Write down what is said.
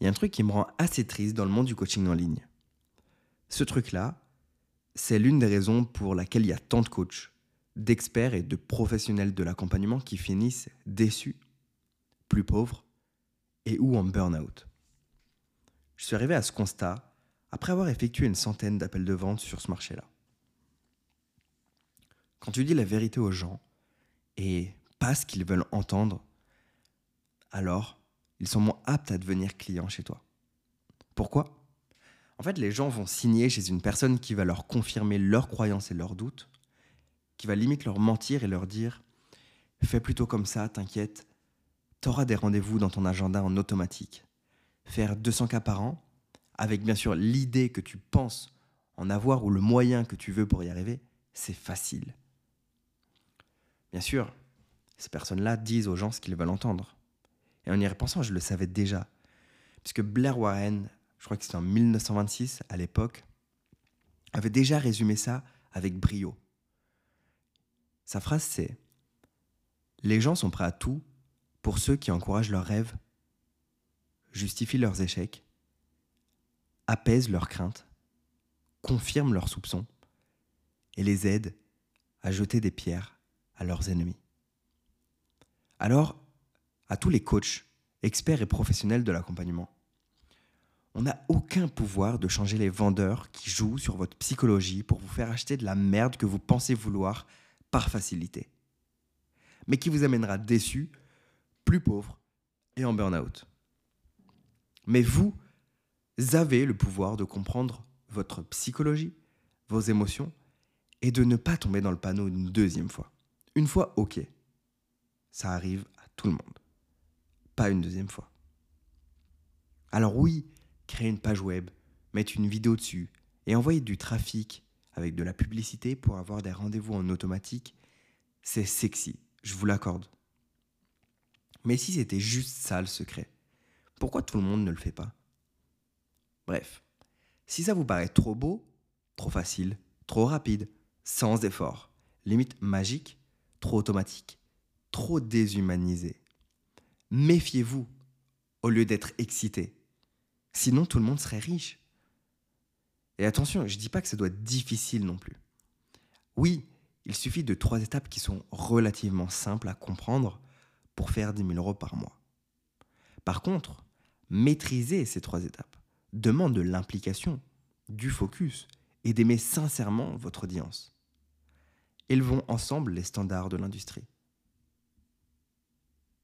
il y a un truc qui me rend assez triste dans le monde du coaching en ligne. Ce truc-là, c'est l'une des raisons pour laquelle il y a tant de coachs, d'experts et de professionnels de l'accompagnement qui finissent déçus, plus pauvres et ou en burn-out. Je suis arrivé à ce constat après avoir effectué une centaine d'appels de vente sur ce marché-là. Quand tu dis la vérité aux gens et pas ce qu'ils veulent entendre, alors ils sont moins aptes à devenir clients chez toi. Pourquoi? En fait, les gens vont signer chez une personne qui va leur confirmer leurs croyances et leurs doutes, qui va limite leur mentir et leur dire Fais plutôt comme ça, t'inquiète, t'auras des rendez-vous dans ton agenda en automatique. Faire 200 cas par an, avec bien sûr l'idée que tu penses en avoir ou le moyen que tu veux pour y arriver, c'est facile. Bien sûr, ces personnes-là disent aux gens ce qu'ils veulent entendre. Et en y repensant, je le savais déjà. Puisque Blair Warren, je crois que c'était en 1926 à l'époque, avait déjà résumé ça avec brio. Sa phrase c'est Les gens sont prêts à tout pour ceux qui encouragent leurs rêves, justifient leurs échecs, apaisent leurs craintes, confirment leurs soupçons et les aident à jeter des pierres à leurs ennemis. Alors, à tous les coachs, experts et professionnels de l'accompagnement, on n'a aucun pouvoir de changer les vendeurs qui jouent sur votre psychologie pour vous faire acheter de la merde que vous pensez vouloir par facilité, mais qui vous amènera déçu, plus pauvre et en burn-out. Mais vous avez le pouvoir de comprendre votre psychologie, vos émotions, et de ne pas tomber dans le panneau une deuxième fois. Une fois, ok. Ça arrive à tout le monde. Pas une deuxième fois. Alors oui, créer une page web, mettre une vidéo dessus et envoyer du trafic avec de la publicité pour avoir des rendez-vous en automatique, c'est sexy, je vous l'accorde. Mais si c'était juste ça le secret, pourquoi tout le monde ne le fait pas? Bref, si ça vous paraît trop beau, trop facile, trop rapide, sans effort, limite magique, trop automatique, trop déshumanisé, méfiez-vous au lieu d'être excité. Sinon, tout le monde serait riche. Et attention, je ne dis pas que ça doit être difficile non plus. Oui, il suffit de trois étapes qui sont relativement simples à comprendre pour faire 10 000 euros par mois. Par contre, maîtriser ces trois étapes demande de l'implication, du focus et d'aimer sincèrement votre audience. Élevons ensemble les standards de l'industrie.